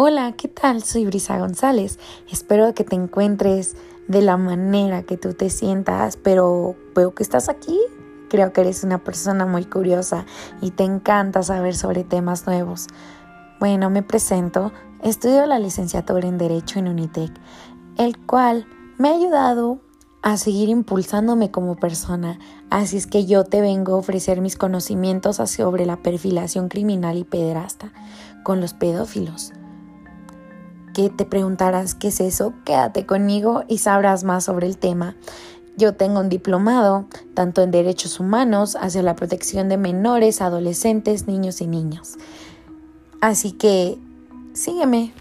Hola, ¿qué tal? Soy Brisa González. Espero que te encuentres de la manera que tú te sientas, pero veo que estás aquí. Creo que eres una persona muy curiosa y te encanta saber sobre temas nuevos. Bueno, me presento. Estudio la licenciatura en Derecho en Unitec, el cual me ha ayudado a seguir impulsándome como persona. Así es que yo te vengo a ofrecer mis conocimientos sobre la perfilación criminal y pederasta con los pedófilos que te preguntarás qué es eso, quédate conmigo y sabrás más sobre el tema. Yo tengo un diplomado tanto en derechos humanos hacia la protección de menores, adolescentes, niños y niñas. Así que sígueme.